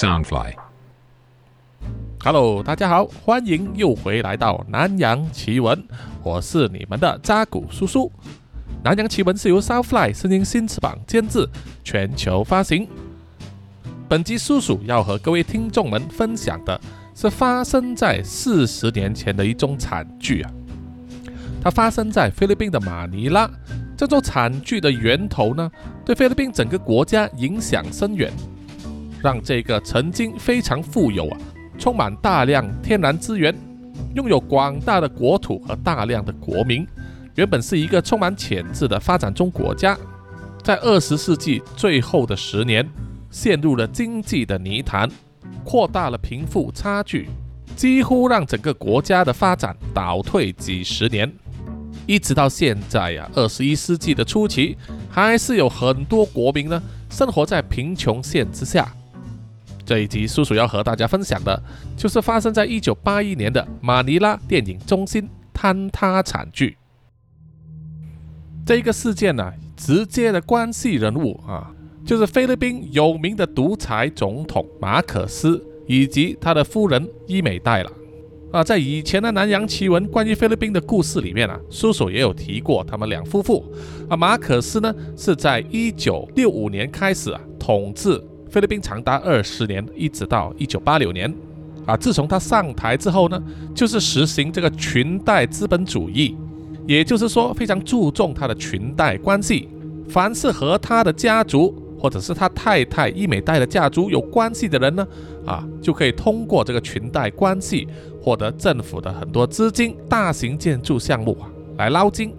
Soundfly。Hello，大家好，欢迎又回来到南洋奇闻，我是你们的扎古叔叔。南洋奇闻是由 Soundfly 声音新翅膀监制，全球发行。本集叔叔要和各位听众们分享的是发生在四十年前的一宗惨剧啊，它发生在菲律宾的马尼拉。这座惨剧的源头呢，对菲律宾整个国家影响深远，让这个曾经非常富有啊。充满大量天然资源，拥有广大的国土和大量的国民，原本是一个充满潜质的发展中国家，在二十世纪最后的十年，陷入了经济的泥潭，扩大了贫富差距，几乎让整个国家的发展倒退几十年，一直到现在呀，二十一世纪的初期，还是有很多国民呢生活在贫穷线之下。这一集叔叔要和大家分享的，就是发生在一九八一年的马尼拉电影中心坍塌惨剧。这一个事件呢、直接的关系人物啊，就是菲律宾有名的独裁总统马可斯以及他的夫人伊美黛了。啊，在以前的南洋奇闻关于菲律宾的故事里面啊，叔叔也有提过他们两夫妇。啊，马可斯呢是在一九六五年开始啊统治。菲律宾长达二十年，一直到一九八六年，啊，自从他上台之后呢，就是实行这个裙带资本主义，也就是说非常注重他的裙带关系，凡是和他的家族或者是他太太伊美代的家族有关系的人呢，啊，就可以通过这个裙带关系获得政府的很多资金、大型建筑项目啊来捞金。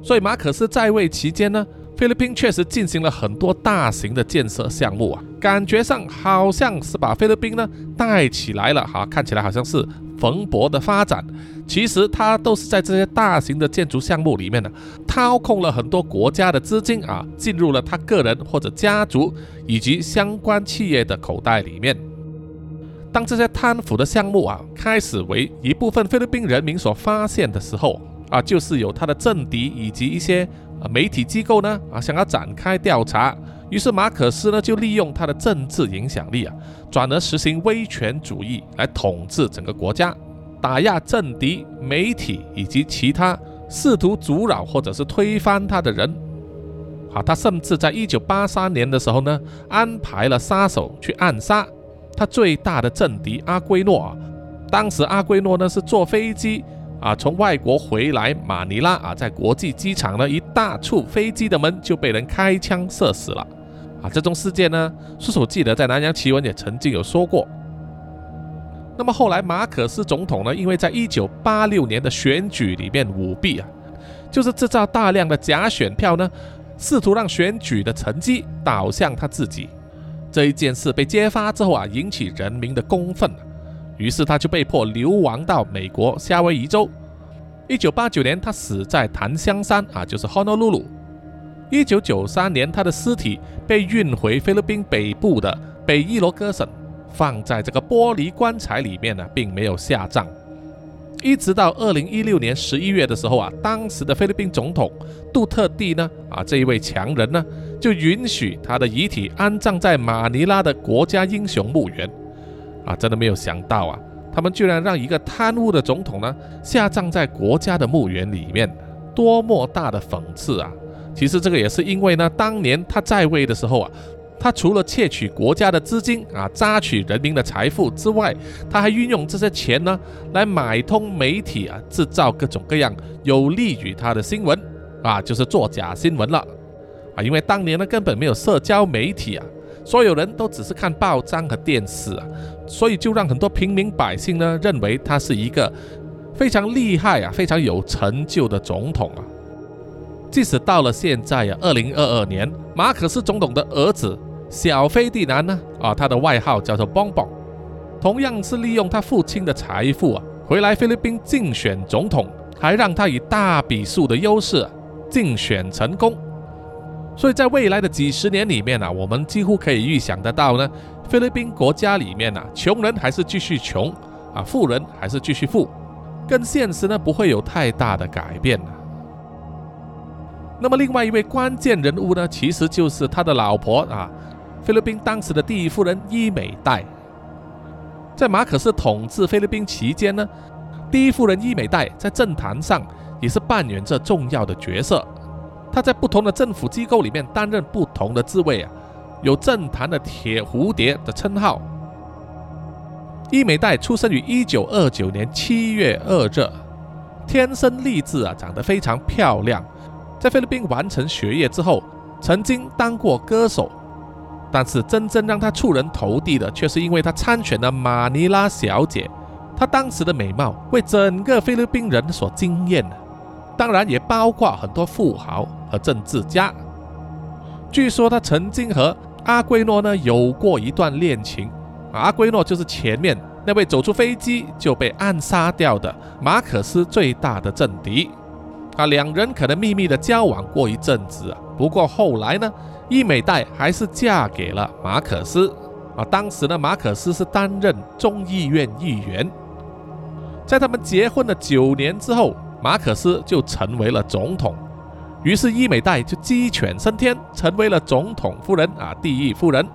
所以马可斯在位期间呢。菲律宾确实进行了很多大型的建设项目啊，感觉上好像是把菲律宾呢带起来了哈，看起来好像是蓬勃的发展。其实他都是在这些大型的建筑项目里面呢，掏空了很多国家的资金啊，进入了他个人或者家族以及相关企业的口袋里面。当这些贪腐的项目啊开始为一部分菲律宾人民所发现的时候啊，就是有他的政敌以及一些。媒体机构呢啊想要展开调查，于是马可斯呢就利用他的政治影响力啊，转而实行威权主义来统治整个国家，打压政敌、媒体以及其他试图阻扰或者是推翻他的人。啊，他甚至在一九八三年的时候呢，安排了杀手去暗杀他最大的政敌阿圭诺啊。当时阿圭诺呢是坐飞机。啊，从外国回来马尼拉啊，在国际机场呢，一大处飞机的门就被人开枪射死了。啊，这宗事件呢，叔叔记得在南洋奇闻也曾经有说过。那么后来马可斯总统呢，因为在一九八六年的选举里面舞弊啊，就是制造大量的假选票呢，试图让选举的成绩导向他自己。这一件事被揭发之后啊，引起人民的公愤。于是他就被迫流亡到美国夏威夷州。一九八九年，他死在檀香山啊，就是 Honolulu。一九九三年，他的尸体被运回菲律宾北部的北伊罗戈省，放在这个玻璃棺材里面呢，并没有下葬。一直到二零一六年十一月的时候啊，当时的菲律宾总统杜特地呢，啊这一位强人呢，就允许他的遗体安葬在马尼拉的国家英雄墓园。啊，真的没有想到啊，他们居然让一个贪污的总统呢下葬在国家的墓园里面，多么大的讽刺啊！其实这个也是因为呢，当年他在位的时候啊，他除了窃取国家的资金啊，榨取人民的财富之外，他还运用这些钱呢来买通媒体啊，制造各种各样有利于他的新闻啊，就是作假新闻了啊！因为当年呢根本没有社交媒体啊。所有人都只是看报章和电视啊，所以就让很多平民百姓呢认为他是一个非常厉害啊、非常有成就的总统啊。即使到了现在啊，二零二二年，马可斯总统的儿子小菲蒂南呢啊，他的外号叫做 Bombo，同样是利用他父亲的财富啊，回来菲律宾竞选总统，还让他以大比数的优势竞选成功。所以在未来的几十年里面呢，我们几乎可以预想得到呢，菲律宾国家里面呢，穷人还是继续穷啊，富人还是继续富，跟现实呢不会有太大的改变那么另外一位关键人物呢，其实就是他的老婆啊，菲律宾当时的第一夫人伊美代。在马可斯统治菲律宾期间呢，第一夫人伊美代在政坛上也是扮演着重要的角色。她在不同的政府机构里面担任不同的职位啊，有政坛的铁蝴蝶的称号。伊美代出生于一九二九年七月二日，天生丽质啊，长得非常漂亮。在菲律宾完成学业之后，曾经当过歌手。但是真正让她出人头地的，却是因为她参选的马尼拉小姐。她当时的美貌为整个菲律宾人所惊艳，当然也包括很多富豪和政治家。据说她曾经和阿圭诺呢有过一段恋情。阿圭诺就是前面那位走出飞机就被暗杀掉的马可斯最大的政敌。啊，两人可能秘密的交往过一阵子啊。不过后来呢？伊美黛还是嫁给了马可斯啊！当时呢，马可斯是担任众议院议员。在他们结婚了九年之后，马可斯就成为了总统。于是伊美代就鸡犬升天，成为了总统夫人啊，第一夫人。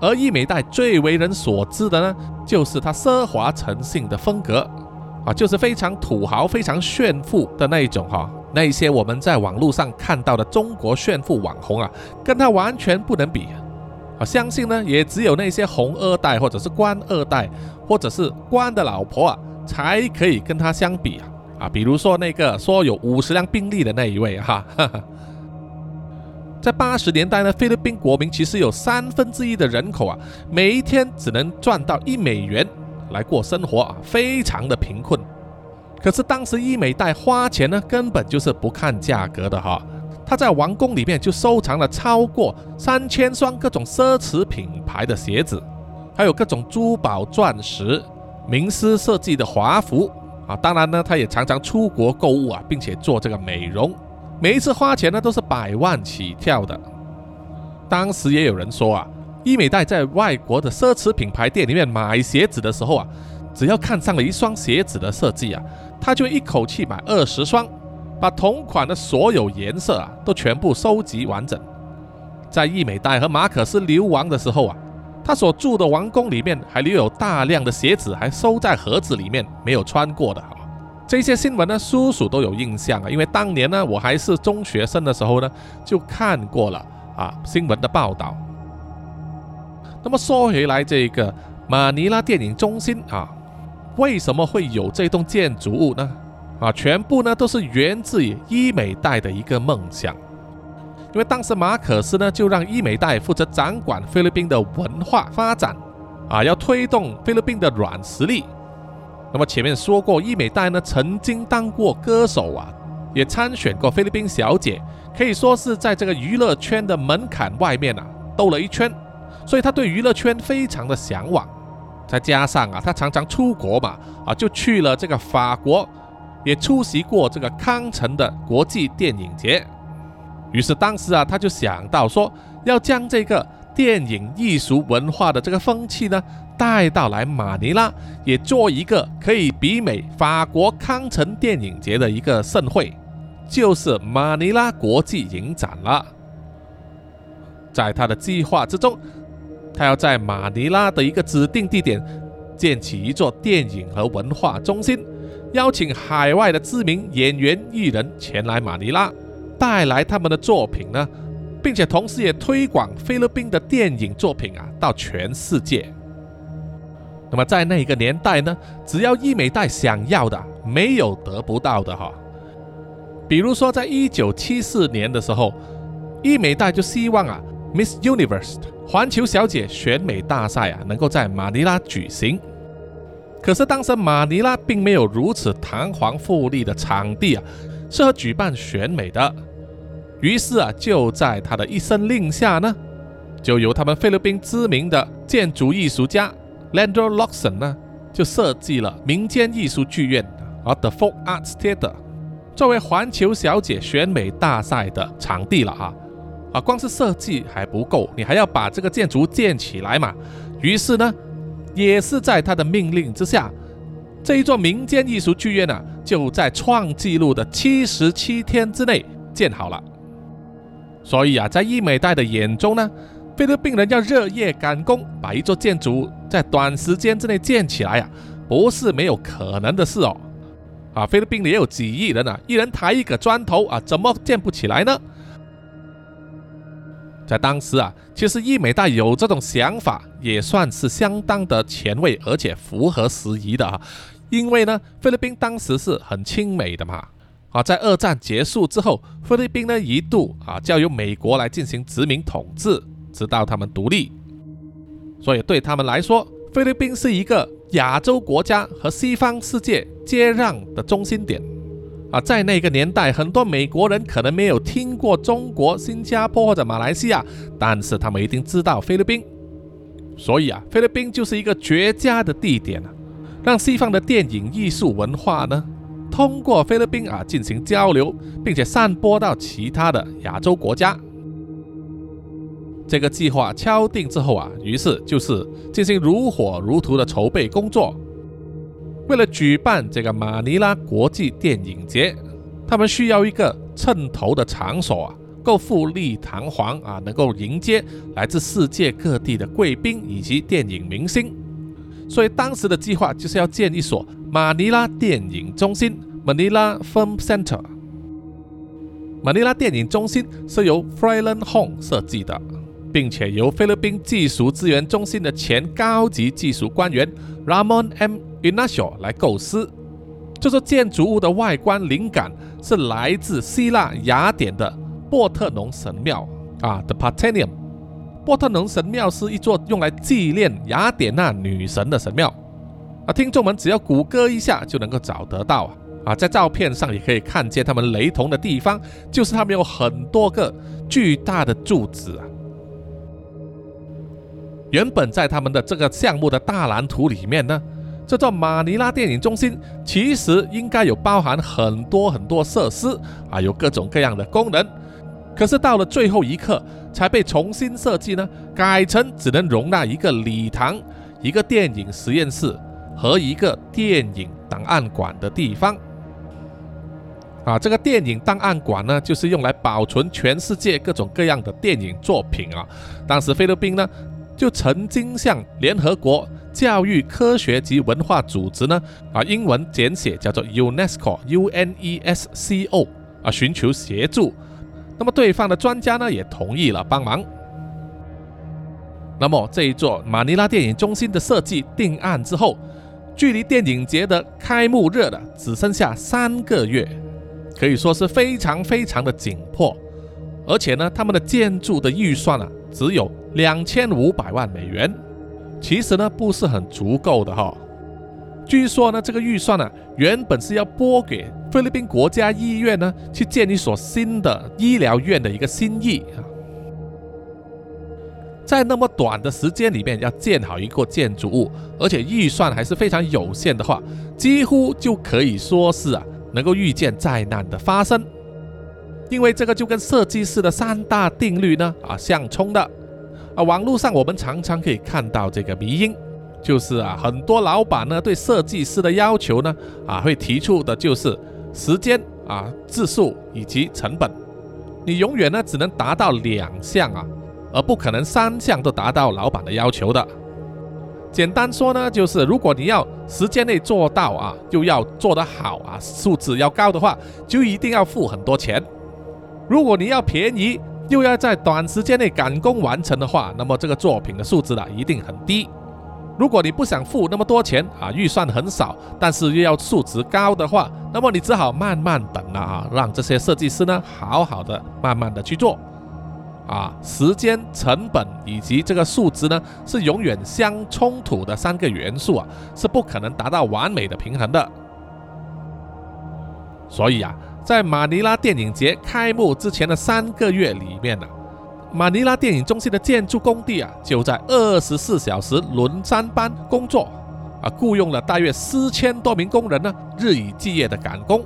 而伊美代最为人所知的呢，就是她奢华成性的风格啊，就是非常土豪、非常炫富的那一种哈。那些我们在网络上看到的中国炫富网红啊，跟他完全不能比啊！相信呢，也只有那些红二代或者是官二代，或者是官的老婆啊，才可以跟他相比啊！啊，比如说那个说有五十辆宾利的那一位哈，在八十年代呢，菲律宾国民其实有三分之一的人口啊，每一天只能赚到一美元来过生活啊，非常的贫困。可是当时伊美代花钱呢，根本就是不看价格的哈。他在王宫里面就收藏了超过三千双各种奢侈品牌的鞋子，还有各种珠宝、钻石、名师设计的华服啊。当然呢，他也常常出国购物啊，并且做这个美容。每一次花钱呢，都是百万起跳的。当时也有人说啊，伊美代在外国的奢侈品牌店里面买鞋子的时候啊，只要看上了一双鞋子的设计啊。他就一口气买二十双，把同款的所有颜色啊都全部收集完整。在伊美代和马可斯流亡的时候啊，他所住的王宫里面还留有大量的鞋子，还收在盒子里面没有穿过的哈。这些新闻呢，叔叔都有印象啊，因为当年呢我还是中学生的时候呢就看过了啊新闻的报道。那么说回来，这个马尼拉电影中心啊。为什么会有这栋建筑物呢？啊，全部呢都是源自于伊美代的一个梦想。因为当时马可斯呢就让伊美代负责掌管菲律宾的文化发展，啊，要推动菲律宾的软实力。那么前面说过，伊美代呢曾经当过歌手啊，也参选过菲律宾小姐，可以说是在这个娱乐圈的门槛外面啊兜了一圈，所以他对娱乐圈非常的向往。再加上啊，他常常出国嘛，啊，就去了这个法国，也出席过这个康城的国际电影节。于是当时啊，他就想到说，要将这个电影艺术文化的这个风气呢，带到来马尼拉，也做一个可以媲美法国康城电影节的一个盛会，就是马尼拉国际影展了。在他的计划之中。他要在马尼拉的一个指定地点建起一座电影和文化中心，邀请海外的知名演员艺人前来马尼拉，带来他们的作品呢，并且同时也推广菲律宾的电影作品啊到全世界。那么在那个年代呢，只要伊美代想要的，没有得不到的哈。比如说，在一九七四年的时候，伊美代就希望啊，Miss Universe。环球小姐选美大赛啊，能够在马尼拉举行。可是当时马尼拉并没有如此堂皇富丽的场地啊，适合举办选美的。于是啊，就在他的一声令下呢，就由他们菲律宾知名的建筑艺术家 Landro Loxon 呢，就设计了民间艺术剧院啊 The Folk Arts Theatre 作为环球小姐选美大赛的场地了啊。啊，光是设计还不够，你还要把这个建筑建起来嘛？于是呢，也是在他的命令之下，这一座民间艺术剧院呢，就在创纪录的七十七天之内建好了。所以啊，在伊美代的眼中呢，菲律宾人要日夜赶工，把一座建筑在短时间之内建起来啊，不是没有可能的事哦。啊，菲律宾也有几亿人啊，一人抬一个砖头啊，怎么建不起来呢？在当时啊，其实伊美代有这种想法，也算是相当的前卫，而且符合时宜的啊。因为呢，菲律宾当时是很亲美的嘛。啊，在二战结束之后，菲律宾呢一度啊交由美国来进行殖民统治，直到他们独立。所以对他们来说，菲律宾是一个亚洲国家和西方世界接壤的中心点。啊，在那个年代，很多美国人可能没有听过中国、新加坡或者马来西亚，但是他们一定知道菲律宾。所以啊，菲律宾就是一个绝佳的地点啊，让西方的电影艺术文化呢。通过菲律宾啊进行交流，并且散播到其他的亚洲国家。这个计划敲定之后啊，于是就是进行如火如荼的筹备工作。为了举办这个马尼拉国际电影节，他们需要一个称头的场所啊，够富丽堂皇啊，能够迎接来自世界各地的贵宾以及电影明星。所以当时的计划就是要建一所。马尼拉电影中心 （Manila Film Center）。马尼拉电影中心是由 f r e l a n Hong 设计的，并且由菲律宾技术资源中心的前高级技术官员 Ramon M. Inacio 来构思。这座建筑物的外观灵感是来自希腊雅典的波特农神庙啊，The Parthenon。波特农神庙是一座用来纪念雅典娜女神的神庙。啊，听众们只要谷歌一下就能够找得到啊！啊，在照片上也可以看见他们雷同的地方，就是他们有很多个巨大的柱子啊。原本在他们的这个项目的大蓝图里面呢，这座马尼拉电影中心其实应该有包含很多很多设施啊，有各种各样的功能。可是到了最后一刻才被重新设计呢，改成只能容纳一个礼堂、一个电影实验室。和一个电影档案馆的地方啊，这个电影档案馆呢，就是用来保存全世界各种各样的电影作品啊。当时菲律宾呢，就曾经向联合国教育科学及文化组织呢，啊，英文简写叫做 UNESCO（U N E S C O） 啊，寻求协助。那么对方的专家呢，也同意了帮忙。那么这一座马尼拉电影中心的设计定案之后。距离电影节的开幕日的只剩下三个月，可以说是非常非常的紧迫。而且呢，他们的建筑的预算啊，只有两千五百万美元，其实呢不是很足够的哈。据说呢，这个预算呢，原本是要拨给菲律宾国家医院呢，去建一所新的医疗院的一个心意啊。在那么短的时间里面要建好一个建筑物，而且预算还是非常有限的话，几乎就可以说是啊能够预见灾难的发生，因为这个就跟设计师的三大定律呢啊相冲的啊。网络上我们常常可以看到这个迷因，就是啊很多老板呢对设计师的要求呢啊会提出的就是时间啊字数以及成本，你永远呢只能达到两项啊。而不可能三项都达到老板的要求的。简单说呢，就是如果你要时间内做到啊，又要做得好啊，素质要高的话，就一定要付很多钱。如果你要便宜，又要在短时间内赶工完成的话，那么这个作品的素质呢一定很低。如果你不想付那么多钱啊，预算很少，但是又要素质高的话，那么你只好慢慢等了啊，让这些设计师呢好好的慢慢的去做。啊，时间成本以及这个数值呢，是永远相冲突的三个元素啊，是不可能达到完美的平衡的。所以啊，在马尼拉电影节开幕之前的三个月里面呢，马尼拉电影中心的建筑工地啊，就在二十四小时轮三班工作啊，雇佣了大约四千多名工人呢，日以继夜的赶工。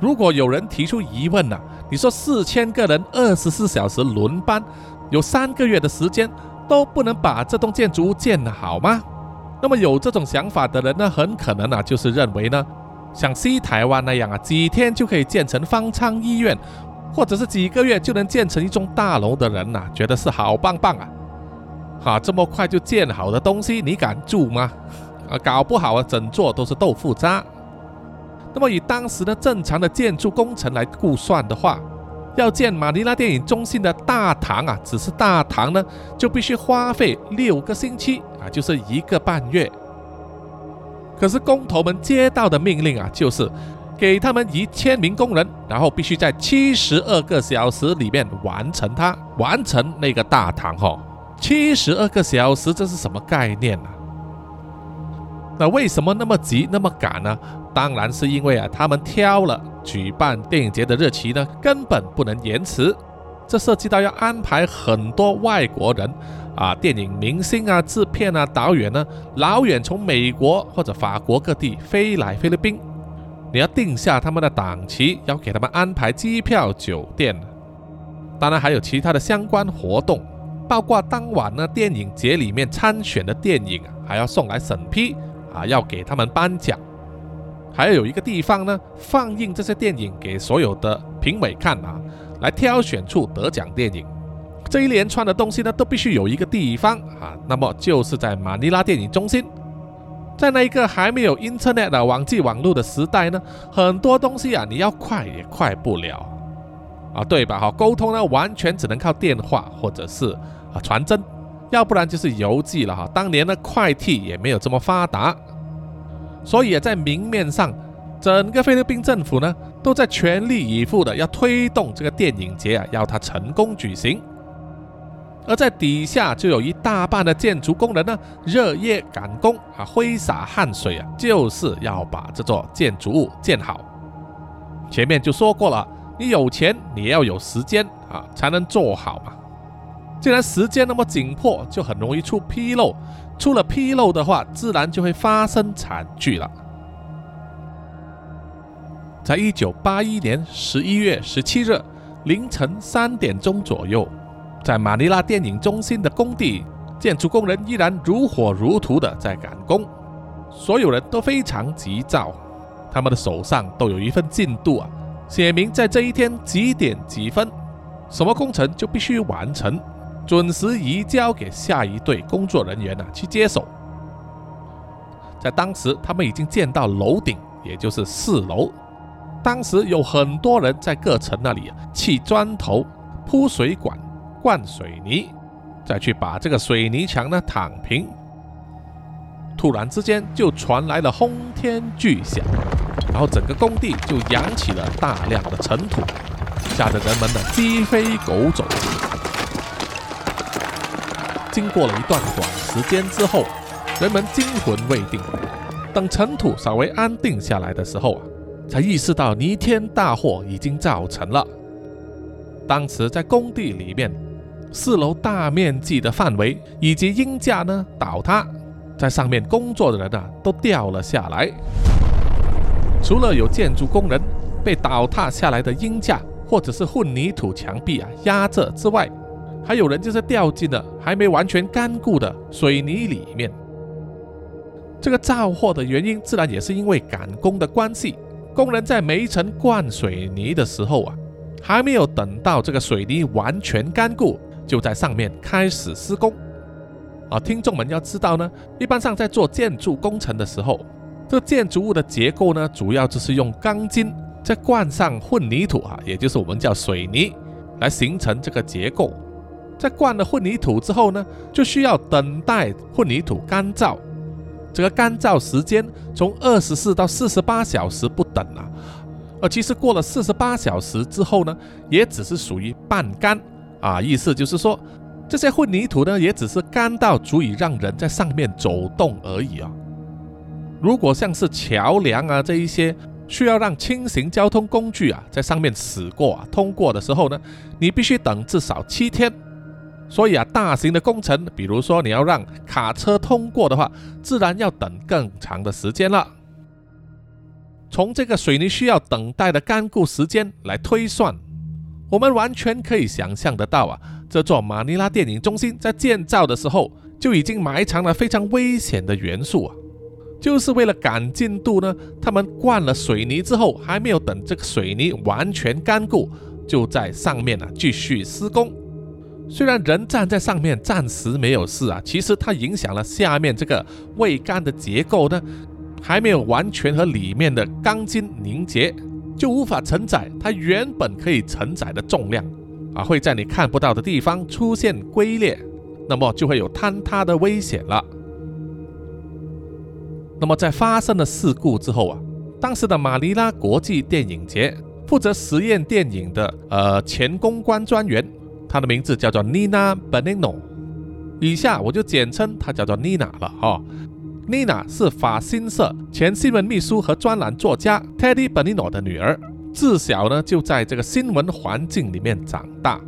如果有人提出疑问呢？你说四千个人二十四小时轮班，有三个月的时间都不能把这栋建筑物建好吗？那么有这种想法的人呢，很可能啊，就是认为呢，像西台湾那样啊，几天就可以建成方舱医院，或者是几个月就能建成一栋大楼的人呐，觉得是好棒棒啊！哈，这么快就建好的东西，你敢住吗？啊，搞不好啊，整座都是豆腐渣。那么以当时的正常的建筑工程来估算的话，要建马尼拉电影中心的大堂啊，只是大堂呢，就必须花费六个星期啊，就是一个半月。可是工头们接到的命令啊，就是给他们一千名工人，然后必须在七十二个小时里面完成它，完成那个大堂哈。七十二个小时，这是什么概念呢？那为什么那么急那么赶呢？当然是因为啊，他们挑了举办电影节的日期呢，根本不能延迟。这涉及到要安排很多外国人啊，电影明星啊、制片啊、导演呢，老远从美国或者法国各地飞来菲律宾，你要定下他们的档期，要给他们安排机票、酒店，当然还有其他的相关活动，包括当晚呢电影节里面参选的电影还要送来审批。啊，要给他们颁奖，还要有一个地方呢，放映这些电影给所有的评委看啊，来挑选出得奖电影。这一连串的东西呢，都必须有一个地方啊，那么就是在马尼拉电影中心。在那一个还没有 Internet 的网际网络的时代呢，很多东西啊，你要快也快不了啊，对吧？哈，沟通呢，完全只能靠电话或者是啊传真。要不然就是邮寄了哈，当年呢快递也没有这么发达，所以，在明面上，整个菲律宾政府呢都在全力以赴的要推动这个电影节啊，要它成功举行。而在底下就有一大半的建筑工人呢，热夜赶工啊，挥洒汗水啊，就是要把这座建筑物建好。前面就说过了，你有钱，你要有时间啊，才能做好嘛。既然时间那么紧迫，就很容易出纰漏。出了纰漏的话，自然就会发生惨剧了。在一九八一年十一月十七日凌晨三点钟左右，在马尼拉电影中心的工地，建筑工人依然如火如荼的在赶工，所有人都非常急躁，他们的手上都有一份进度啊，写明在这一天几点几分，什么工程就必须完成。准时移交给下一队工作人员呢去接手。在当时，他们已经建到楼顶，也就是四楼。当时有很多人在各层那里砌砖头、铺水管、灌水泥，再去把这个水泥墙呢躺平。突然之间，就传来了轰天巨响，然后整个工地就扬起了大量的尘土，吓得人们呢鸡飞狗走。经过了一段短时间之后，人们惊魂未定。等尘土稍微安定下来的时候啊，才意识到弥天大祸已经造成了。当时在工地里面，四楼大面积的范围以及鹰架呢倒塌，在上面工作的人啊都掉了下来。除了有建筑工人被倒塌下来的鹰架或者是混凝土墙壁啊压着之外，还有人就是掉进了还没完全干固的水泥里面。这个造祸的原因，自然也是因为赶工的关系。工人在每一层灌水泥的时候啊，还没有等到这个水泥完全干固，就在上面开始施工。啊，听众们要知道呢，一般上在做建筑工程的时候，这个建筑物的结构呢，主要就是用钢筋再灌上混凝土啊，也就是我们叫水泥，来形成这个结构。在灌了混凝土之后呢，就需要等待混凝土干燥。这个干燥时间从二十四到四十八小时不等啊。而其实过了四十八小时之后呢，也只是属于半干啊，意思就是说，这些混凝土呢，也只是干到足以让人在上面走动而已啊。如果像是桥梁啊这一些需要让轻型交通工具啊在上面驶过啊通过的时候呢，你必须等至少七天。所以啊，大型的工程，比如说你要让卡车通过的话，自然要等更长的时间了。从这个水泥需要等待的干固时间来推算，我们完全可以想象得到啊，这座马尼拉电影中心在建造的时候就已经埋藏了非常危险的元素啊，就是为了赶进度呢。他们灌了水泥之后，还没有等这个水泥完全干固。就在上面啊继续施工。虽然人站在上面暂时没有事啊，其实它影响了下面这个桅杆的结构呢，还没有完全和里面的钢筋凝结，就无法承载它原本可以承载的重量啊，会在你看不到的地方出现龟裂，那么就会有坍塌的危险了。那么在发生了事故之后啊，当时的马尼拉国际电影节负责实验电影的呃前公关专员。他的名字叫做 Nina Benino，以下我就简称她叫做 Nina 了哈。Nina 是法新社前新闻秘书和专栏作家 Teddy Benino 的女儿，自小呢就在这个新闻环境里面长大，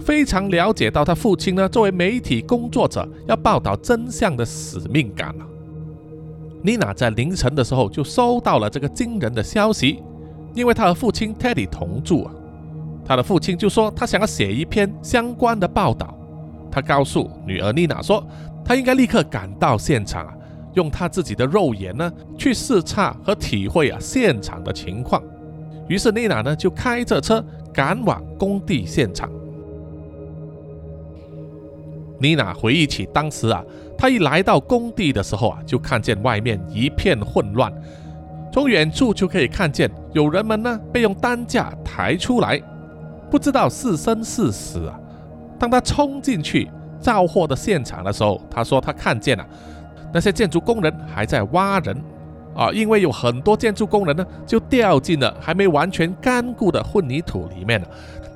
非常了解到他父亲呢作为媒体工作者要报道真相的使命感了。Nina 在凌晨的时候就收到了这个惊人的消息，因为他和父亲 Teddy 同住啊。他的父亲就说他想要写一篇相关的报道，他告诉女儿妮娜说，他应该立刻赶到现场啊，用他自己的肉眼呢去视察和体会啊现场的情况。于是妮娜呢就开着车赶往工地现场。妮娜回忆起当时啊，她一来到工地的时候啊，就看见外面一片混乱，从远处就可以看见有人们呢被用担架抬出来。不知道是生是死啊！当他冲进去造货的现场的时候，他说他看见了那些建筑工人还在挖人啊，因为有很多建筑工人呢就掉进了还没完全干固的混凝土里面了。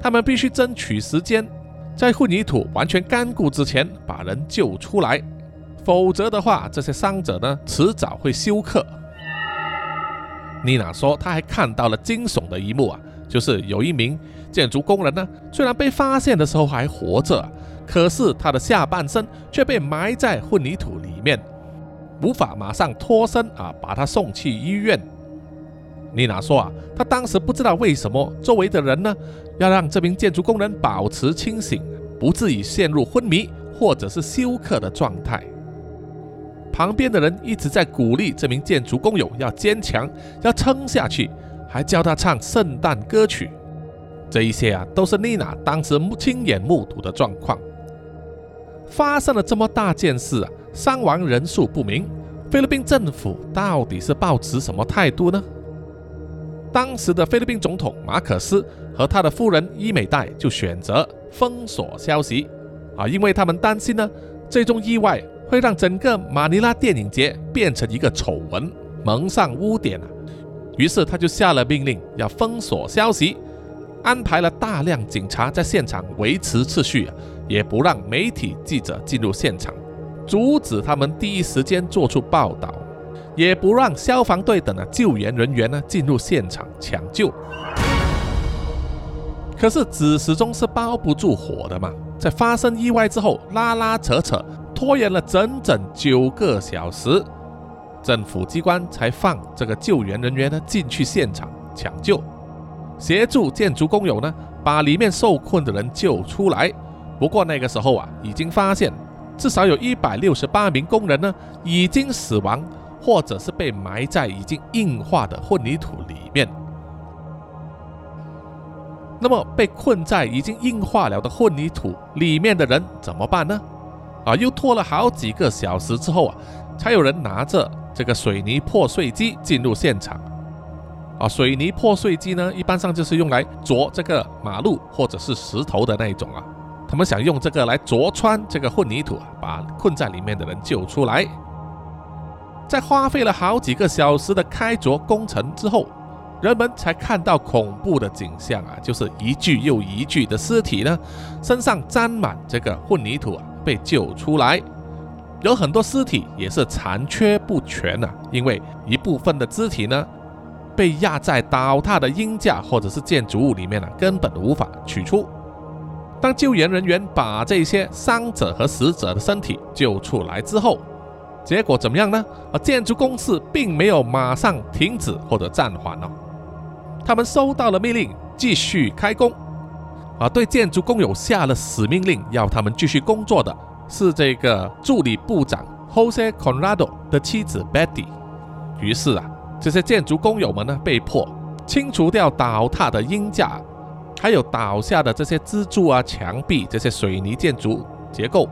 他们必须争取时间，在混凝土完全干固之前把人救出来，否则的话，这些伤者呢迟早会休克。妮娜说，他还看到了惊悚的一幕啊，就是有一名。建筑工人呢，虽然被发现的时候还活着，可是他的下半身却被埋在混凝土里面，无法马上脱身啊，把他送去医院。妮娜说啊，她当时不知道为什么周围的人呢，要让这名建筑工人保持清醒，不至于陷入昏迷或者是休克的状态。旁边的人一直在鼓励这名建筑工友要坚强，要撑下去，还教他唱圣诞歌曲。这一些啊，都是丽娜当时亲眼目睹的状况。发生了这么大件事啊，伤亡人数不明，菲律宾政府到底是抱持什么态度呢？当时的菲律宾总统马可斯和他的夫人伊美黛就选择封锁消息啊，因为他们担心呢，这宗意外会让整个马尼拉电影节变成一个丑闻，蒙上污点啊。于是他就下了命令，要封锁消息。安排了大量警察在现场维持秩序，也不让媒体记者进入现场，阻止他们第一时间做出报道，也不让消防队等的救援人员呢进入现场抢救。可是纸始终是包不住火的嘛，在发生意外之后，拉拉扯扯，拖延了整整九个小时，政府机关才放这个救援人员呢进去现场抢救。协助建筑工友呢，把里面受困的人救出来。不过那个时候啊，已经发现至少有一百六十八名工人呢已经死亡，或者是被埋在已经硬化的混凝土里面。那么被困在已经硬化了的混凝土里面的人怎么办呢？啊，又拖了好几个小时之后啊，才有人拿着这个水泥破碎机进入现场。啊，水泥破碎机呢，一般上就是用来凿这个马路或者是石头的那一种啊。他们想用这个来凿穿这个混凝土啊，把困在里面的人救出来。在花费了好几个小时的开凿工程之后，人们才看到恐怖的景象啊，就是一具又一具的尸体呢，身上沾满这个混凝土啊，被救出来。有很多尸体也是残缺不全啊，因为一部分的肢体呢。被压在倒塌的鹰架或者是建筑物里面了，根本无法取出。当救援人员把这些伤者和死者的身体救出来之后，结果怎么样呢？啊，建筑公司并没有马上停止或者暂缓哦，他们收到了命令，继续开工。啊，对建筑工友下了死命令，要他们继续工作的是这个助理部长 Jose Conrado 的妻子 Betty。于是啊。这些建筑工友们呢，被迫清除掉倒塌的鹰架，还有倒下的这些支柱啊、墙壁这些水泥建筑结构，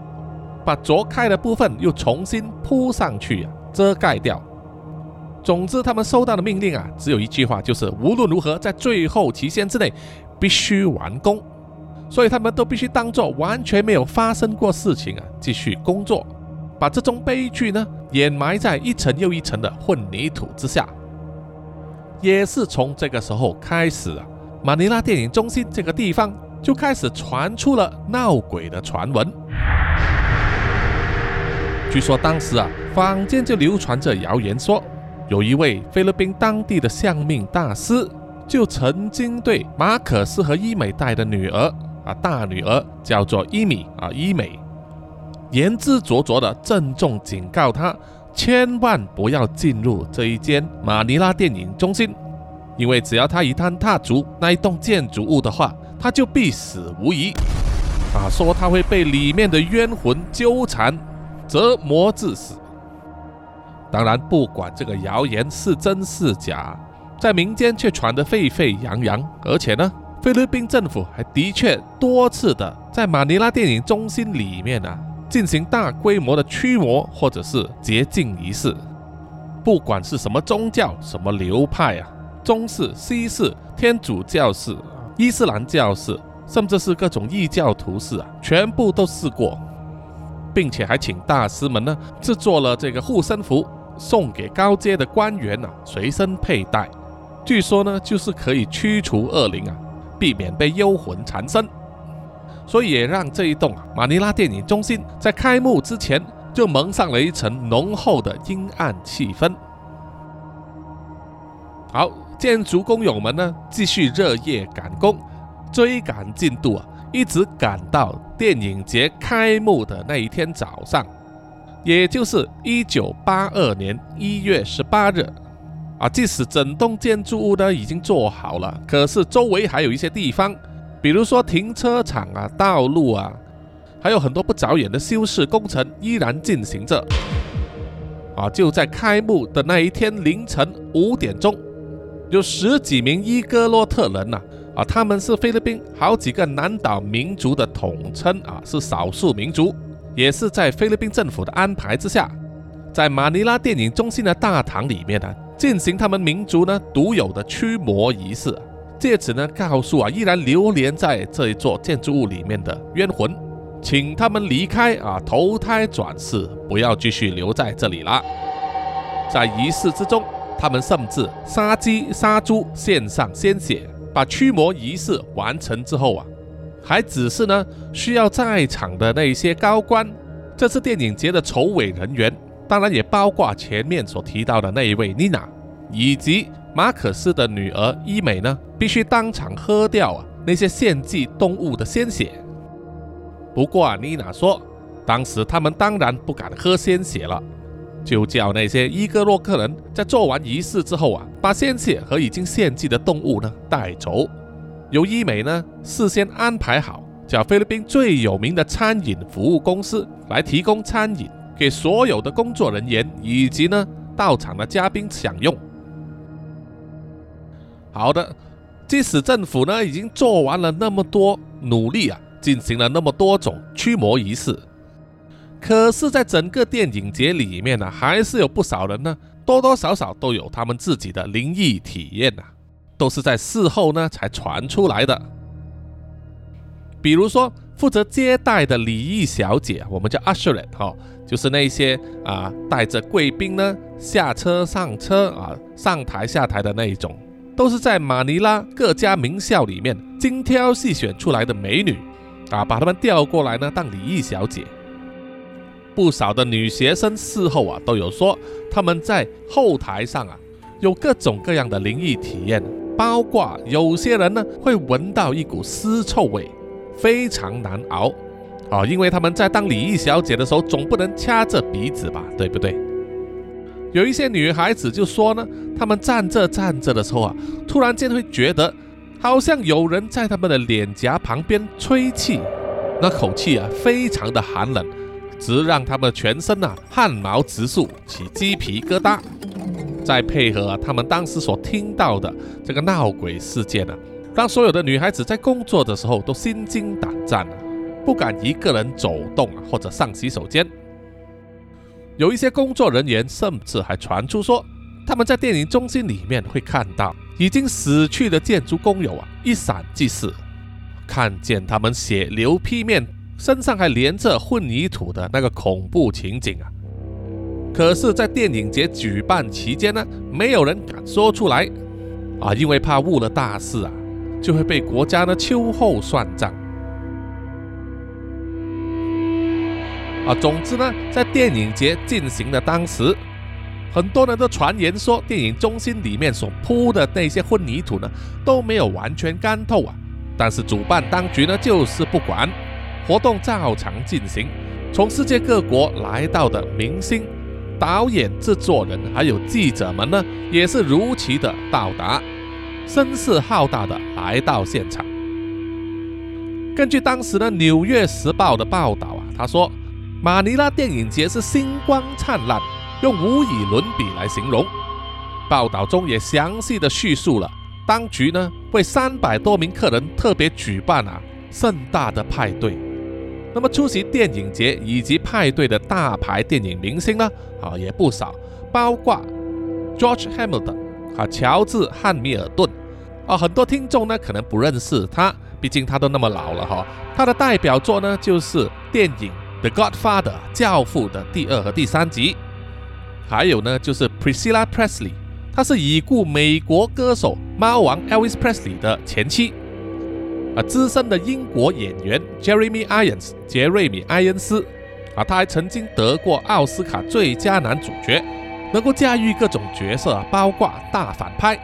把凿开的部分又重新铺上去啊，遮盖掉。总之，他们收到的命令啊，只有一句话，就是无论如何在最后期限之内必须完工。所以他们都必须当做完全没有发生过事情啊，继续工作，把这种悲剧呢掩埋在一层又一层的混凝土之下。也是从这个时候开始啊，马尼拉电影中心这个地方就开始传出了闹鬼的传闻。据说当时啊，坊间就流传着谣言说，有一位菲律宾当地的相命大师，就曾经对马可斯和伊美带的女儿。啊，大女儿叫做伊米啊，伊美，言之灼灼的郑重警告他，千万不要进入这一间马尼拉电影中心，因为只要他一旦踏足那一栋建筑物的话，他就必死无疑。啊，说他会被里面的冤魂纠缠、折磨致死。当然，不管这个谣言是真是假，在民间却传得沸沸扬扬，而且呢。菲律宾政府还的确多次的在马尼拉电影中心里面啊进行大规模的驱魔或者是洁净仪式，不管是什么宗教、什么流派啊，中式、西式、天主教式、伊斯兰教式，甚至是各种异教徒式啊，全部都试过，并且还请大师们呢制作了这个护身符，送给高阶的官员啊随身佩戴，据说呢就是可以驱除恶灵啊。避免被幽魂缠身，所以也让这一栋马尼拉电影中心在开幕之前就蒙上了一层浓厚的阴暗气氛。好，建筑工友们呢继续热夜赶工，追赶进度啊，一直赶到电影节开幕的那一天早上，也就是一九八二年一月十八日。啊，即使整栋建筑物呢已经做好了，可是周围还有一些地方，比如说停车场啊、道路啊，还有很多不着眼的修饰工程依然进行着。啊，就在开幕的那一天凌晨五点钟，有十几名伊戈洛特人呐，啊，他们是菲律宾好几个南岛民族的统称啊，是少数民族，也是在菲律宾政府的安排之下，在马尼拉电影中心的大堂里面呢。进行他们民族呢独有的驱魔仪式，借此呢告诉啊依然流连在这一座建筑物里面的冤魂，请他们离开啊投胎转世，不要继续留在这里了。在仪式之中，他们甚至杀鸡杀猪献上鲜血，把驱魔仪式完成之后啊，还只是呢需要在场的那些高官，这次电影节的筹委人员。当然也包括前面所提到的那一位妮娜，以及马可斯的女儿伊美呢，必须当场喝掉啊那些献祭动物的鲜血。不过啊，妮娜说，当时他们当然不敢喝鲜血了，就叫那些伊戈洛克人在做完仪式之后啊，把鲜血和已经献祭的动物呢带走，由伊美呢事先安排好，叫菲律宾最有名的餐饮服务公司来提供餐饮。给所有的工作人员以及呢到场的嘉宾享用。好的，即使政府呢已经做完了那么多努力啊，进行了那么多种驱魔仪式，可是，在整个电影节里面呢，还是有不少人呢，多多少少都有他们自己的灵异体验呐，都是在事后呢才传出来的。比如说，负责接待的礼仪小姐，我们叫 usher 哈。就是那些啊，带着贵宾呢下车上车啊，上台下台的那一种，都是在马尼拉各家名校里面精挑细选出来的美女啊，把她们调过来呢当礼仪小姐。不少的女学生事后啊都有说，他们在后台上啊有各种各样的灵异体验，包括有些人呢会闻到一股尸臭味，非常难熬。啊，因为他们在当礼仪小姐的时候，总不能掐着鼻子吧，对不对？有一些女孩子就说呢，她们站着站着的时候啊，突然间会觉得好像有人在她们的脸颊旁边吹气，那口气啊非常的寒冷，直让她们全身啊汗毛直竖，起鸡皮疙瘩。再配合他们当时所听到的这个闹鬼事件呢，当所有的女孩子在工作的时候都心惊胆战啊，不敢一个人走动啊，或者上洗手间。有一些工作人员甚至还传出说，他们在电影中心里面会看到已经死去的建筑工友啊，一闪即逝，看见他们血流披面，身上还连着混凝土的那个恐怖情景啊。可是，在电影节举办期间呢，没有人敢说出来啊，因为怕误了大事啊，就会被国家呢秋后算账。啊，总之呢，在电影节进行的当时，很多人都传言说，电影中心里面所铺的那些混凝土呢，都没有完全干透啊。但是主办当局呢，就是不管，活动照常进行。从世界各国来到的明星、导演、制作人还有记者们呢，也是如期的到达，声势浩大的来到现场。根据当时的《纽约时报》的报道啊，他说。马尼拉电影节是星光灿烂，用无以伦比来形容。报道中也详细的叙述了当局呢为三百多名客人特别举办啊盛大的派对。那么出席电影节以及派对的大牌电影明星呢啊也不少，包括 George Hamilton 啊乔治汉密尔顿啊很多听众呢可能不认识他，毕竟他都那么老了哈。他的代表作呢就是电影。《The Godfather》教父的第二和第三集，还有呢，就是 Priscilla Presley，她是已故美国歌手猫王 Elvis Presley 的前妻，啊，资深的英国演员 Jeremy Irons 杰瑞米·埃恩斯，啊，他还曾经得过奥斯卡最佳男主角，能够驾驭各种角色，包括大反派。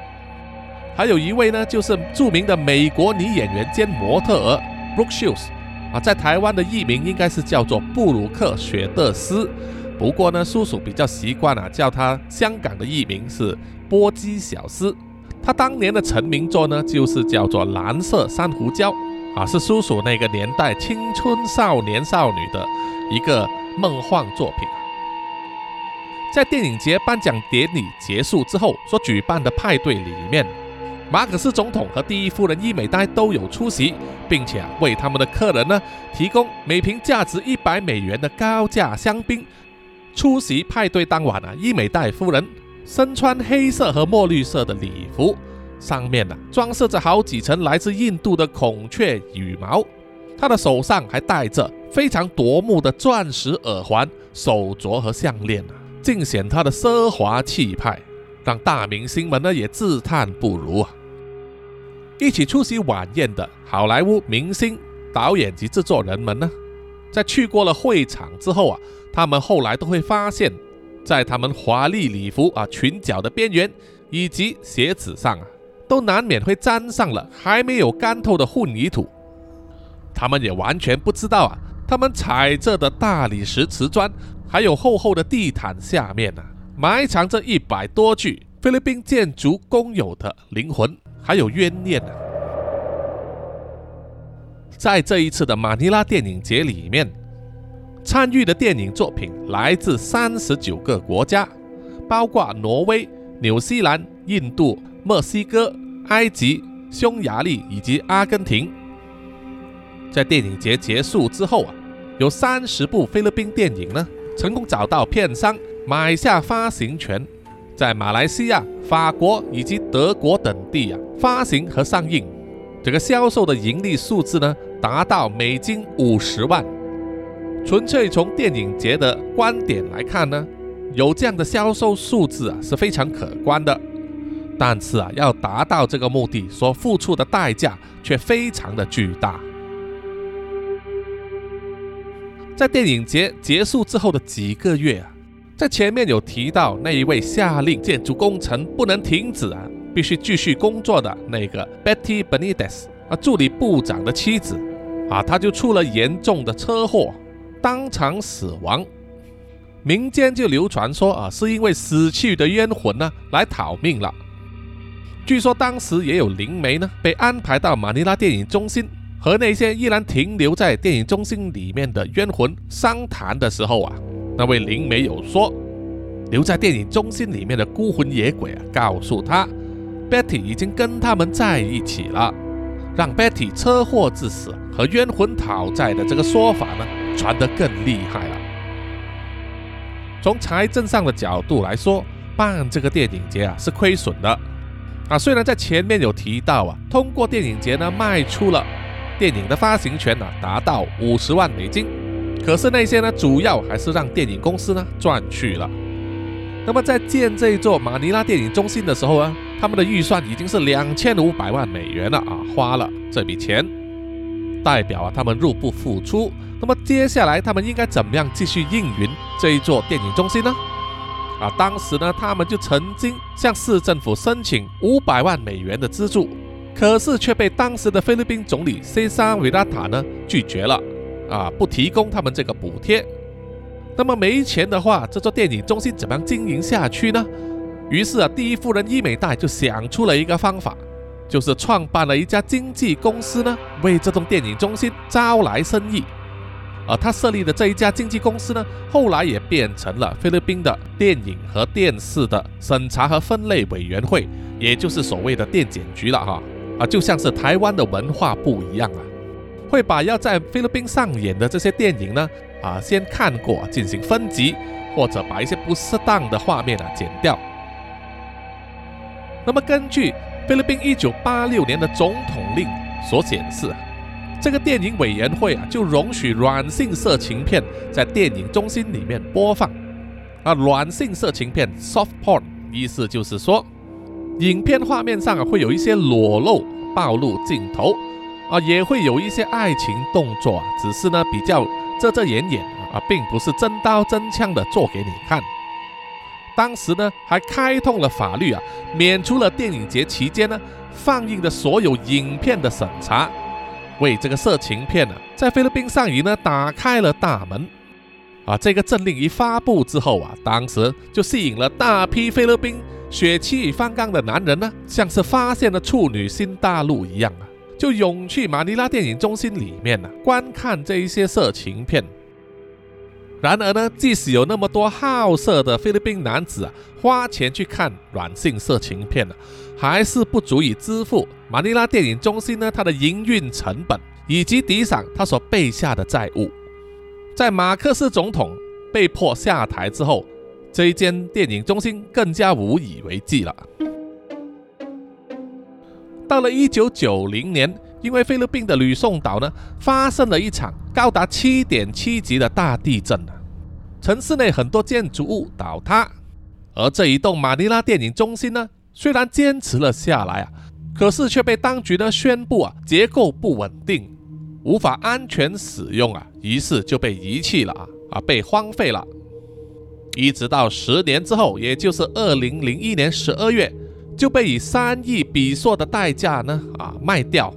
还有一位呢，就是著名的美国女演员兼模特儿 Brooke Shields。啊，在台湾的艺名应该是叫做布鲁克·雪德斯，不过呢，叔叔比较习惯啊，叫他香港的艺名是波基小斯。他当年的成名作呢，就是叫做《蓝色珊瑚礁》，啊，是叔叔那个年代青春少年少女的一个梦幻作品。在电影节颁奖典礼结束之后所举办的派对里面。马克斯总统和第一夫人伊美黛都有出席，并且为他们的客人呢提供每瓶价值一百美元的高价香槟。出席派对当晚啊，伊美黛夫人身穿黑色和墨绿色的礼服，上面呢装饰着好几层来自印度的孔雀羽毛。她的手上还戴着非常夺目的钻石耳环、手镯和项链啊，尽显她的奢华气派，让大明星们呢也自叹不如啊。一起出席晚宴的好莱坞明星、导演及制作人们呢，在去过了会场之后啊，他们后来都会发现，在他们华丽礼服啊裙角的边缘以及鞋子上啊，都难免会沾上了还没有干透的混凝土。他们也完全不知道啊，他们踩着的大理石瓷砖，还有厚厚的地毯下面呢，埋藏着一百多具菲律宾建筑工友的灵魂。还有冤念呢。在这一次的马尼拉电影节里面，参与的电影作品来自三十九个国家，包括挪威、纽西兰、印度、墨西哥、埃及、匈牙利以及阿根廷。在电影节结束之后啊，有三十部菲律宾电影呢，成功找到片商买下发行权。在马来西亚、法国以及德国等地啊发行和上映，这个销售的盈利数字呢达到美金五十万。纯粹从电影节的观点来看呢，有这样的销售数字啊是非常可观的。但是啊，要达到这个目的所付出的代价却非常的巨大。在电影节结束之后的几个月啊。在前面有提到那一位下令建筑工程不能停止啊，必须继续工作的那个 Betty Benitez 啊，助理部长的妻子啊，他就出了严重的车祸，当场死亡。民间就流传说啊，是因为死去的冤魂呢来讨命了。据说当时也有灵媒呢被安排到马尼拉电影中心，和那些依然停留在电影中心里面的冤魂商谈的时候啊。那位灵媒有说，留在电影中心里面的孤魂野鬼啊，告诉他，Betty 已经跟他们在一起了，让 Betty 车祸致死和冤魂讨债的这个说法呢，传得更厉害了。从财政上的角度来说，办这个电影节啊是亏损的啊。虽然在前面有提到啊，通过电影节呢卖出了电影的发行权呢，达到五十万美金，可是那些呢主要还是让电影公司呢赚去了。那么在建这座马尼拉电影中心的时候啊，他们的预算已经是两千五百万美元了啊，花了这笔钱，代表啊他们入不敷出。那么接下来他们应该怎么样继续运营这一座电影中心呢？啊，当时呢他们就曾经向市政府申请五百万美元的资助，可是却被当时的菲律宾总理塞萨维拉塔呢拒绝了，啊，不提供他们这个补贴。那么没钱的话，这座电影中心怎么样经营下去呢？于是啊，第一夫人伊美代就想出了一个方法，就是创办了一家经纪公司呢，为这栋电影中心招来生意。而他设立的这一家经纪公司呢，后来也变成了菲律宾的电影和电视的审查和分类委员会，也就是所谓的电检局了哈。啊，就像是台湾的文化部一样啊，会把要在菲律宾上演的这些电影呢。啊，先看过进行分级，或者把一些不适当的画面啊剪掉。那么根据菲律宾一九八六年的总统令所显示，这个电影委员会啊就容许软性色情片在电影中心里面播放。啊，软性色情片 （soft porn） 意思就是说，影片画面上啊会有一些裸露、暴露镜头，啊也会有一些爱情动作啊，只是呢比较。遮遮掩掩啊，并不是真刀真枪的做给你看。当时呢，还开通了法律啊，免除了电影节期间呢放映的所有影片的审查，为这个色情片呢在菲律宾上映呢打开了大门。啊，这个政令一发布之后啊，当时就吸引了大批菲律宾血气方刚的男人呢，像是发现了处女新大陆一样啊。就涌去马尼拉电影中心里面呢，观看这一些色情片。然而呢，即使有那么多好色的菲律宾男子啊，花钱去看软性色情片呢，还是不足以支付马尼拉电影中心呢它的营运成本以及抵偿他所背下的债务。在马克思总统被迫下台之后，这一间电影中心更加无以为继了。到了一九九零年，因为菲律宾的吕宋岛呢发生了一场高达七点七级的大地震啊，城市内很多建筑物倒塌，而这一栋马尼拉电影中心呢，虽然坚持了下来啊，可是却被当局呢宣布啊结构不稳定，无法安全使用啊，于是就被遗弃了啊啊被荒废了，一直到十年之后，也就是二零零一年十二月。就被以三亿比索的代价呢啊卖掉，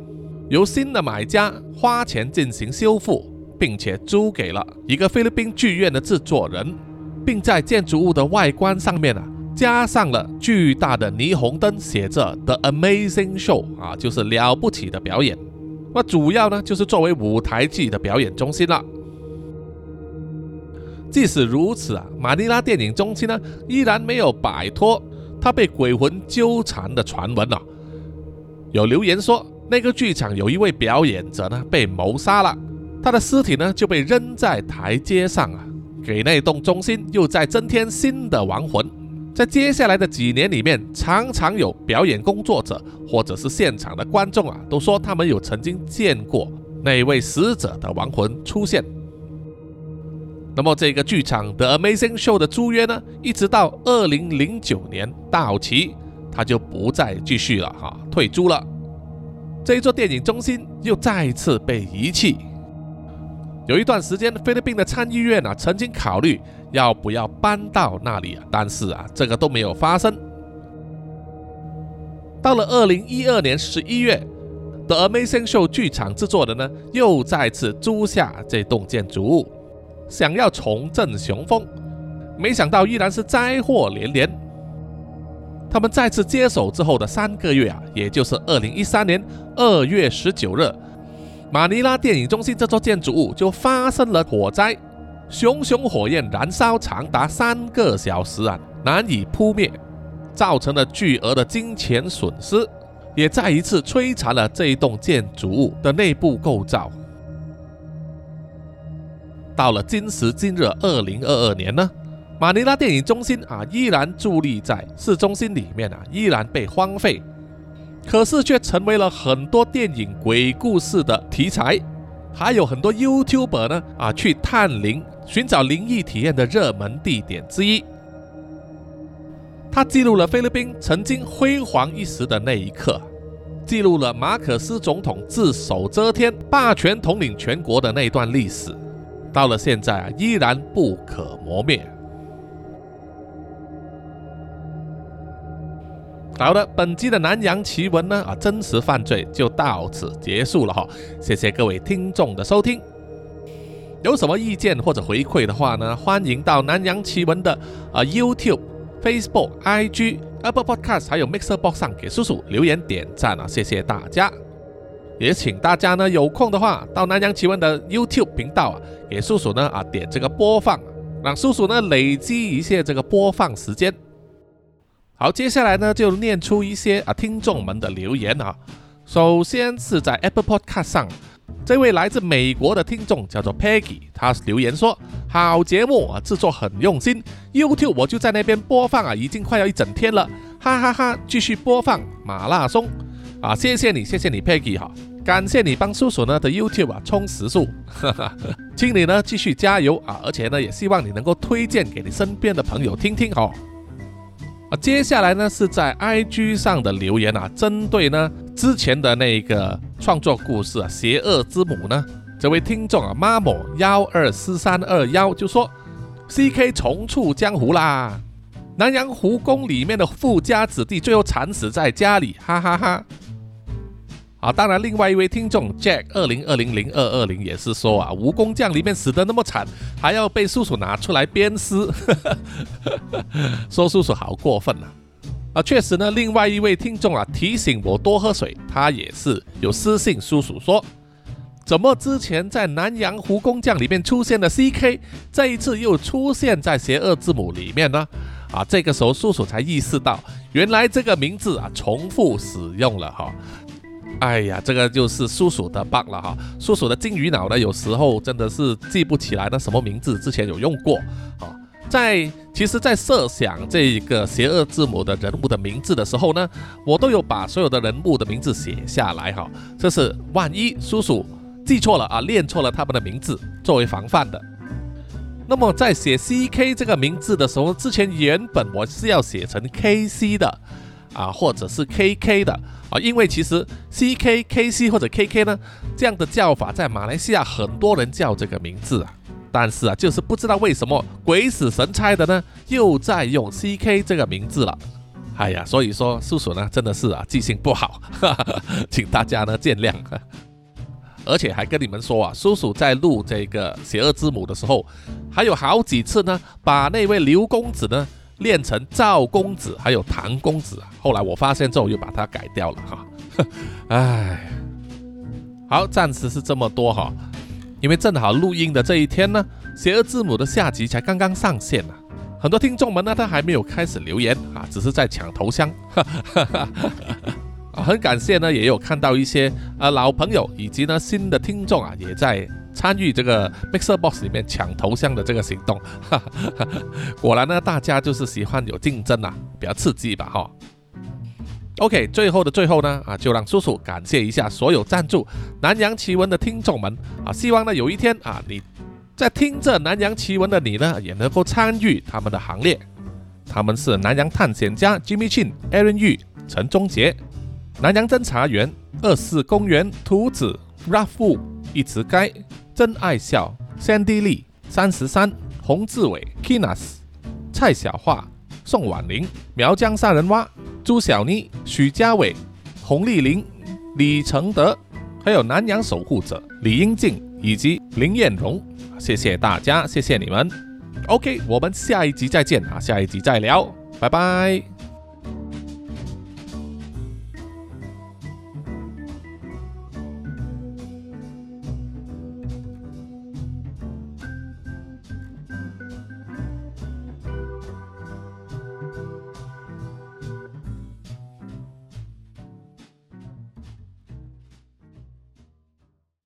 由新的买家花钱进行修复，并且租给了一个菲律宾剧院的制作人，并在建筑物的外观上面啊加上了巨大的霓虹灯，写着 The Amazing Show 啊，就是了不起的表演。那主要呢就是作为舞台剧的表演中心了。即使如此啊，马尼拉电影中心呢依然没有摆脱。他被鬼魂纠缠的传闻啊，有留言说那个剧场有一位表演者呢被谋杀了，他的尸体呢就被扔在台阶上啊，给那栋中心又再增添新的亡魂。在接下来的几年里面，常常有表演工作者或者是现场的观众啊，都说他们有曾经见过那位死者的亡魂出现。那么这个剧场的 Amazing Show 的租约呢，一直到二零零九年到期，他就不再继续了哈，退租了。这一座电影中心又再次被遗弃。有一段时间，菲律宾的参议院啊，曾经考虑要不要搬到那里啊，但是啊，这个都没有发生。到了二零一二年十一月，The Amazing Show 剧场制作的呢，又再次租下这栋建筑物。想要重振雄风，没想到依然是灾祸连连。他们再次接手之后的三个月啊，也就是二零一三年二月十九日，马尼拉电影中心这座建筑物就发生了火灾，熊熊火焰燃烧长达三个小时啊，难以扑灭，造成了巨额的金钱损失。也再一次摧残了这一栋建筑物的内部构造。到了今时今日，二零二二年呢，马尼拉电影中心啊，依然伫立在市中心里面啊，依然被荒废，可是却成为了很多电影鬼故事的题材，还有很多 YouTuber 呢啊，去探灵、寻找灵异体验的热门地点之一。它记录了菲律宾曾经辉煌一时的那一刻，记录了马可斯总统自手遮天、霸权统领全国的那段历史。到了现在啊，依然不可磨灭。好的，本期的南洋奇闻呢啊，真实犯罪就到此结束了哈。谢谢各位听众的收听。有什么意见或者回馈的话呢，欢迎到南洋奇闻的啊 YouTube。Facebook、IG、Apple Podcast 还有 Mixer Box 上给叔叔留言点赞啊！谢谢大家，也请大家呢有空的话到南洋奇闻的 YouTube 频道啊，给叔叔呢啊点这个播放，让叔叔呢累积一些这个播放时间。好，接下来呢就念出一些啊听众们的留言啊。首先是在 Apple Podcast 上。这位来自美国的听众叫做 Peggy，他留言说：“好节目啊，制作很用心。YouTube 我就在那边播放啊，已经快要一整天了，哈哈哈！继续播放马拉松啊，谢谢你，谢谢你，Peggy 哈，感谢你帮叔叔呢的 YouTube 啊充时数，哈哈，请你呢继续加油啊，而且呢也希望你能够推荐给你身边的朋友听听哈。啊，接下来呢是在 IG 上的留言啊，针对呢之前的那个。”创作故事啊，邪恶之母呢？这位听众啊，妈某幺二四三二幺就说：“C K 重出江湖啦！南阳湖宫里面的富家子弟最后惨死在家里，哈哈哈！”啊，当然，另外一位听众 Jack 二零二零零二二零也是说啊，蜈蚣将里面死得那么惨，还要被叔叔拿出来鞭尸，说叔叔好过分啊！啊，确实呢。另外一位听众啊提醒我多喝水，他也是有私信叔叔说，怎么之前在南洋湖工匠里面出现的 CK，这一次又出现在邪恶字母里面呢？啊，这个时候叔叔才意识到，原来这个名字啊重复使用了哈。哎呀，这个就是叔叔的 bug 了哈。叔叔的金鱼脑呢，有时候真的是记不起来那什么名字之前有用过啊。在其实，在设想这一个邪恶字母的人物的名字的时候呢，我都有把所有的人物的名字写下来哈，这是万一叔叔记错了啊，念错了他们的名字作为防范的。那么在写 C K 这个名字的时候，之前原本我是要写成 K C 的啊，或者是 K K 的啊，因为其实 C K K C 或者 K K 呢这样的叫法，在马来西亚很多人叫这个名字啊。但是啊，就是不知道为什么鬼使神差的呢，又在用 C K 这个名字了。哎呀，所以说叔叔呢真的是啊记性不好，请大家呢见谅。而且还跟你们说啊，叔叔在录这个邪恶之母的时候，还有好几次呢，把那位刘公子呢练成赵公子，还有唐公子。后来我发现之后又把它改掉了哈。哎，好，暂时是这么多哈。因为正好录音的这一天呢，邪恶字母的下集才刚刚上线呢，很多听众们呢都还没有开始留言啊，只是在抢头像。啊，很感谢呢，也有看到一些呃老朋友以及呢新的听众啊，也在参与这个 Mixer Box 里面抢头像的这个行动。果然呢，大家就是喜欢有竞争啊，比较刺激吧哈。OK，最后的最后呢，啊，就让叔叔感谢一下所有赞助《南洋奇闻》的听众们啊，希望呢有一天啊，你在听着《南洋奇闻》的你呢，也能够参与他们的行列。他们是南洋探险家 Jimmy Chin、Aaron Yu、陈忠杰、南洋侦查员二四公园图子 Raffu、一直该真爱笑 Sandy Lee、三十三洪志伟 Kinas、蔡小桦、宋婉玲、苗疆杀人蛙。朱小妮、许家伟、洪丽玲、李承德，还有南洋守护者李英静以及林彦荣，谢谢大家，谢谢你们。OK，我们下一集再见啊，下一集再聊，拜拜。